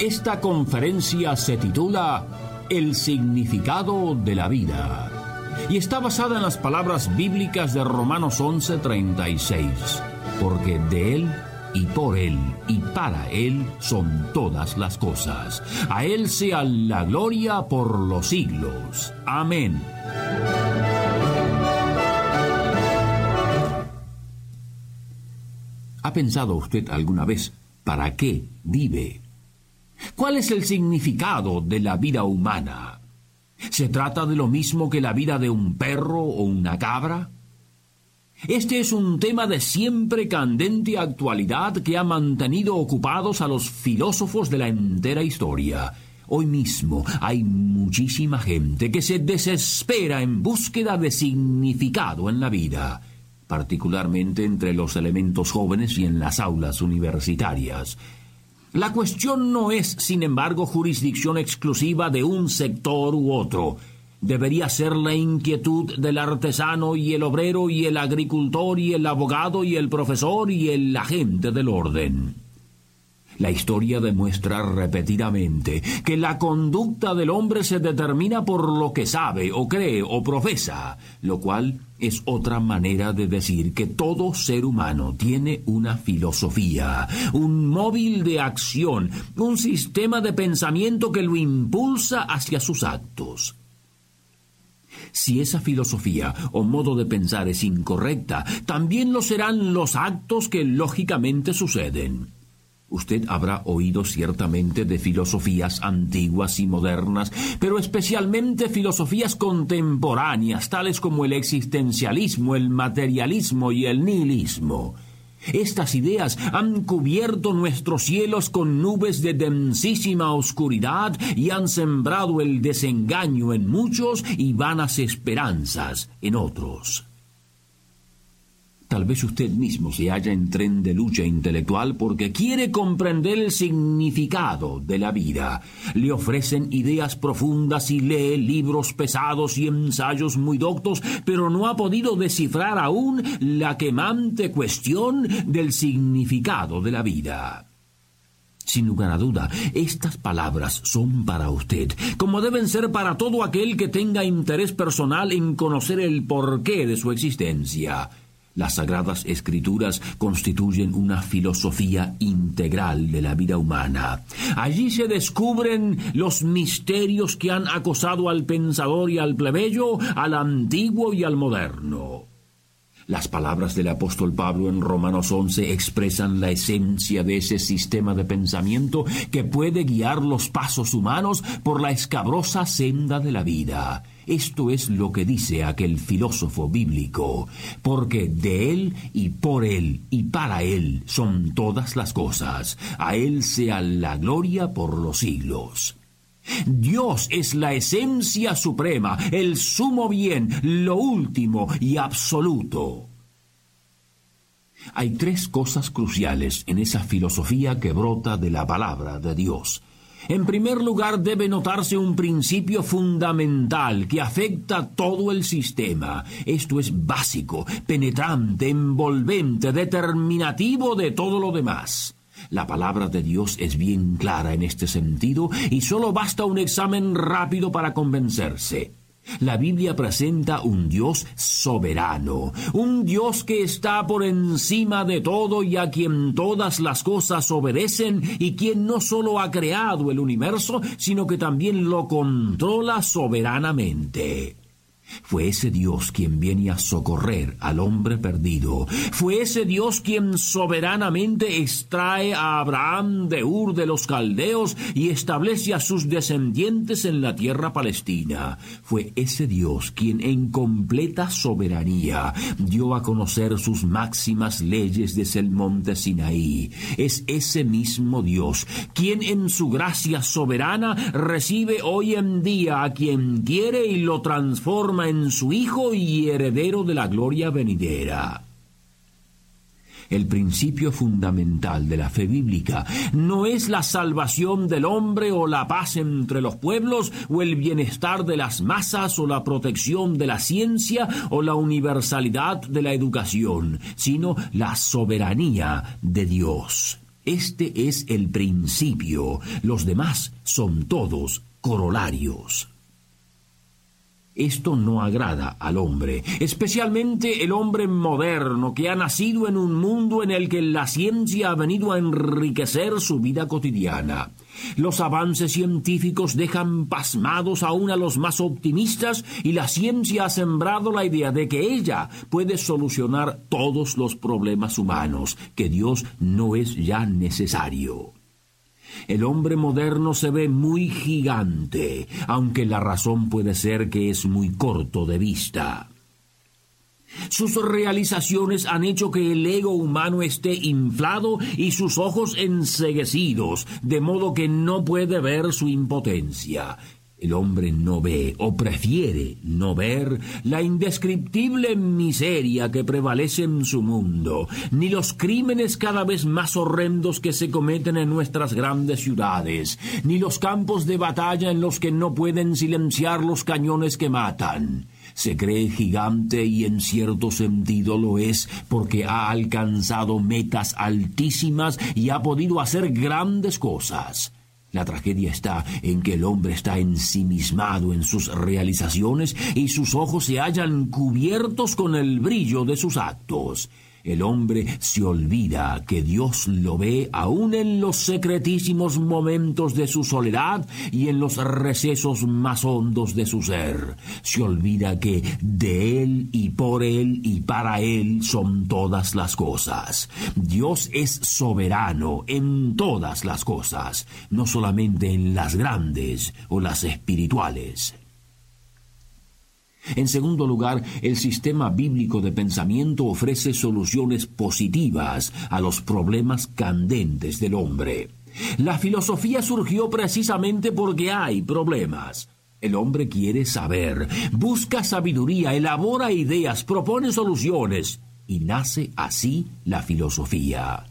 Esta conferencia se titula El significado de la vida y está basada en las palabras bíblicas de Romanos 11:36, porque de Él y por Él y para Él son todas las cosas. A Él sea la gloria por los siglos. Amén. ¿Ha pensado usted alguna vez para qué vive? ¿Cuál es el significado de la vida humana? ¿Se trata de lo mismo que la vida de un perro o una cabra? Este es un tema de siempre candente actualidad que ha mantenido ocupados a los filósofos de la entera historia. Hoy mismo hay muchísima gente que se desespera en búsqueda de significado en la vida, particularmente entre los elementos jóvenes y en las aulas universitarias. La cuestión no es, sin embargo, jurisdicción exclusiva de un sector u otro. Debería ser la inquietud del artesano y el obrero y el agricultor y el abogado y el profesor y el agente del orden. La historia demuestra repetidamente que la conducta del hombre se determina por lo que sabe o cree o profesa, lo cual es otra manera de decir que todo ser humano tiene una filosofía, un móvil de acción, un sistema de pensamiento que lo impulsa hacia sus actos. Si esa filosofía o modo de pensar es incorrecta, también lo serán los actos que lógicamente suceden. Usted habrá oído ciertamente de filosofías antiguas y modernas, pero especialmente filosofías contemporáneas, tales como el existencialismo, el materialismo y el nihilismo. Estas ideas han cubierto nuestros cielos con nubes de densísima oscuridad y han sembrado el desengaño en muchos y vanas esperanzas en otros. Tal vez usted mismo se halla en tren de lucha intelectual porque quiere comprender el significado de la vida. Le ofrecen ideas profundas y lee libros pesados y ensayos muy doctos, pero no ha podido descifrar aún la quemante cuestión del significado de la vida. Sin lugar a duda, estas palabras son para usted, como deben ser para todo aquel que tenga interés personal en conocer el porqué de su existencia. Las sagradas escrituras constituyen una filosofía integral de la vida humana. Allí se descubren los misterios que han acosado al pensador y al plebeyo, al antiguo y al moderno. Las palabras del apóstol Pablo en Romanos 11 expresan la esencia de ese sistema de pensamiento que puede guiar los pasos humanos por la escabrosa senda de la vida. Esto es lo que dice aquel filósofo bíblico, porque de Él y por Él y para Él son todas las cosas. A Él sea la gloria por los siglos. Dios es la esencia suprema, el sumo bien, lo último y absoluto. Hay tres cosas cruciales en esa filosofía que brota de la palabra de Dios. En primer lugar, debe notarse un principio fundamental que afecta todo el sistema. Esto es básico, penetrante, envolvente, determinativo de todo lo demás. La palabra de Dios es bien clara en este sentido y solo basta un examen rápido para convencerse. La Biblia presenta un Dios soberano, un Dios que está por encima de todo y a quien todas las cosas obedecen y quien no solo ha creado el universo, sino que también lo controla soberanamente. Fue ese Dios quien viene a socorrer al hombre perdido. Fue ese Dios quien soberanamente extrae a Abraham de Ur de los Caldeos y establece a sus descendientes en la tierra palestina. Fue ese Dios quien en completa soberanía dio a conocer sus máximas leyes desde el monte Sinaí. Es ese mismo Dios quien en su gracia soberana recibe hoy en día a quien quiere y lo en su Hijo y heredero de la gloria venidera. El principio fundamental de la fe bíblica no es la salvación del hombre o la paz entre los pueblos o el bienestar de las masas o la protección de la ciencia o la universalidad de la educación, sino la soberanía de Dios. Este es el principio, los demás son todos corolarios. Esto no agrada al hombre, especialmente el hombre moderno que ha nacido en un mundo en el que la ciencia ha venido a enriquecer su vida cotidiana. Los avances científicos dejan pasmados aún a los más optimistas y la ciencia ha sembrado la idea de que ella puede solucionar todos los problemas humanos, que Dios no es ya necesario. El hombre moderno se ve muy gigante, aunque la razón puede ser que es muy corto de vista. Sus realizaciones han hecho que el ego humano esté inflado y sus ojos enseguecidos, de modo que no puede ver su impotencia. El hombre no ve o prefiere no ver la indescriptible miseria que prevalece en su mundo, ni los crímenes cada vez más horrendos que se cometen en nuestras grandes ciudades, ni los campos de batalla en los que no pueden silenciar los cañones que matan. Se cree gigante y en cierto sentido lo es porque ha alcanzado metas altísimas y ha podido hacer grandes cosas. La tragedia está en que el hombre está ensimismado en sus realizaciones y sus ojos se hallan cubiertos con el brillo de sus actos. El hombre se olvida que Dios lo ve aún en los secretísimos momentos de su soledad y en los recesos más hondos de su ser. Se olvida que de Él y por Él y para Él son todas las cosas. Dios es soberano en todas las cosas, no solamente en las grandes o las espirituales. En segundo lugar, el sistema bíblico de pensamiento ofrece soluciones positivas a los problemas candentes del hombre. La filosofía surgió precisamente porque hay problemas. El hombre quiere saber, busca sabiduría, elabora ideas, propone soluciones, y nace así la filosofía.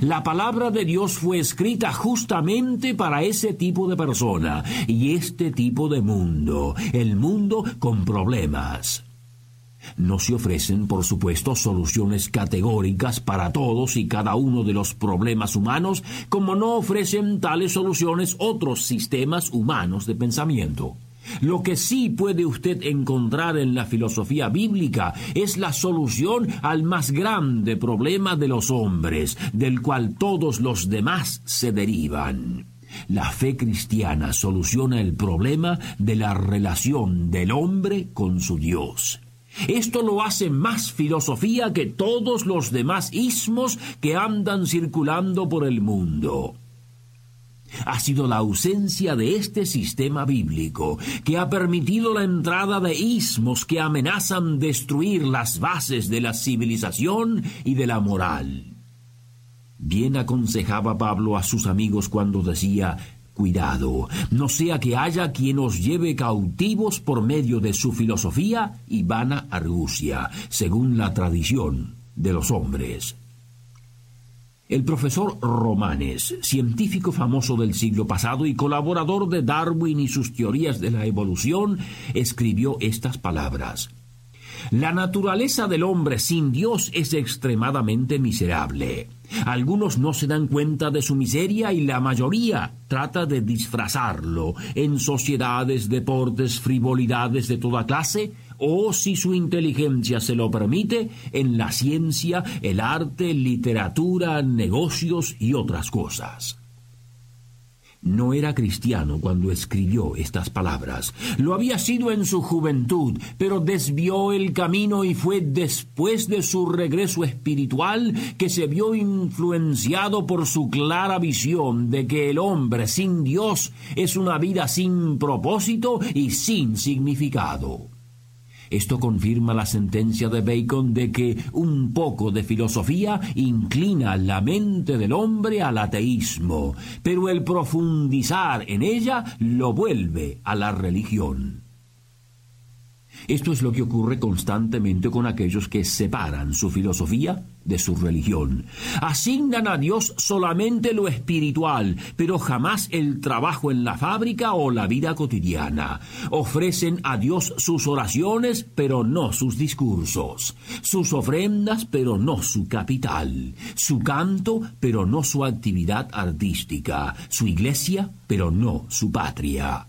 La palabra de Dios fue escrita justamente para ese tipo de persona y este tipo de mundo, el mundo con problemas. No se ofrecen, por supuesto, soluciones categóricas para todos y cada uno de los problemas humanos, como no ofrecen tales soluciones otros sistemas humanos de pensamiento. Lo que sí puede usted encontrar en la filosofía bíblica es la solución al más grande problema de los hombres, del cual todos los demás se derivan. La fe cristiana soluciona el problema de la relación del hombre con su Dios. Esto lo hace más filosofía que todos los demás ismos que andan circulando por el mundo ha sido la ausencia de este sistema bíblico que ha permitido la entrada de ismos que amenazan destruir las bases de la civilización y de la moral. Bien aconsejaba Pablo a sus amigos cuando decía Cuidado, no sea que haya quien os lleve cautivos por medio de su filosofía y vana argucia, según la tradición de los hombres. El profesor Romanes, científico famoso del siglo pasado y colaborador de Darwin y sus teorías de la evolución, escribió estas palabras. La naturaleza del hombre sin Dios es extremadamente miserable. Algunos no se dan cuenta de su miseria y la mayoría trata de disfrazarlo en sociedades, deportes, frivolidades de toda clase, o si su inteligencia se lo permite, en la ciencia, el arte, literatura, negocios y otras cosas. no era cristiano cuando escribió estas palabras. Lo había sido en su juventud, pero desvió el camino y fue después de su regreso espiritual que se vio influenciado por su clara visión de que el hombre sin Dios es una vida sin propósito y sin significado. Esto confirma la sentencia de Bacon de que un poco de filosofía inclina la mente del hombre al ateísmo, pero el profundizar en ella lo vuelve a la religión. Esto es lo que ocurre constantemente con aquellos que separan su filosofía de su religión. Asignan a Dios solamente lo espiritual, pero jamás el trabajo en la fábrica o la vida cotidiana. Ofrecen a Dios sus oraciones, pero no sus discursos. Sus ofrendas, pero no su capital. Su canto, pero no su actividad artística. Su iglesia, pero no su patria.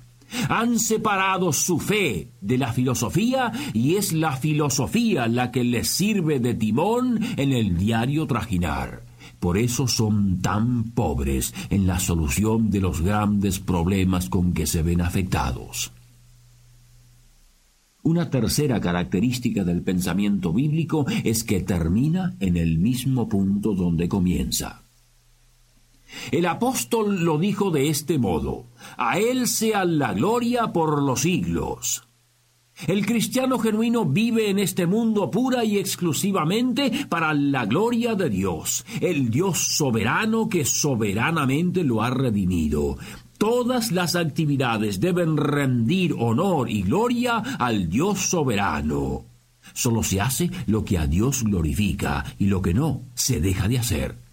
Han separado su fe de la filosofía y es la filosofía la que les sirve de timón en el diario trajinar. Por eso son tan pobres en la solución de los grandes problemas con que se ven afectados. Una tercera característica del pensamiento bíblico es que termina en el mismo punto donde comienza. El apóstol lo dijo de este modo, a Él sea la gloria por los siglos. El cristiano genuino vive en este mundo pura y exclusivamente para la gloria de Dios, el Dios soberano que soberanamente lo ha redimido. Todas las actividades deben rendir honor y gloria al Dios soberano. Solo se hace lo que a Dios glorifica y lo que no se deja de hacer.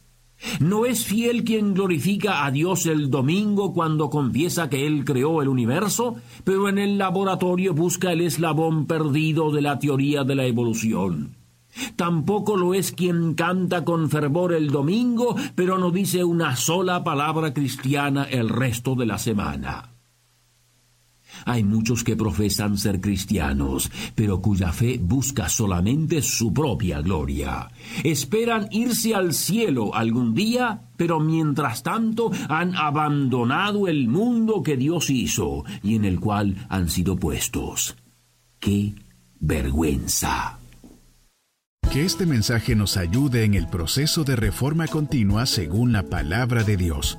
¿No es fiel quien glorifica a Dios el domingo cuando confiesa que Él creó el universo, pero en el laboratorio busca el eslabón perdido de la teoría de la evolución? Tampoco lo es quien canta con fervor el domingo, pero no dice una sola palabra cristiana el resto de la semana. Hay muchos que profesan ser cristianos, pero cuya fe busca solamente su propia gloria. Esperan irse al cielo algún día, pero mientras tanto han abandonado el mundo que Dios hizo y en el cual han sido puestos. ¡Qué vergüenza! Que este mensaje nos ayude en el proceso de reforma continua según la palabra de Dios.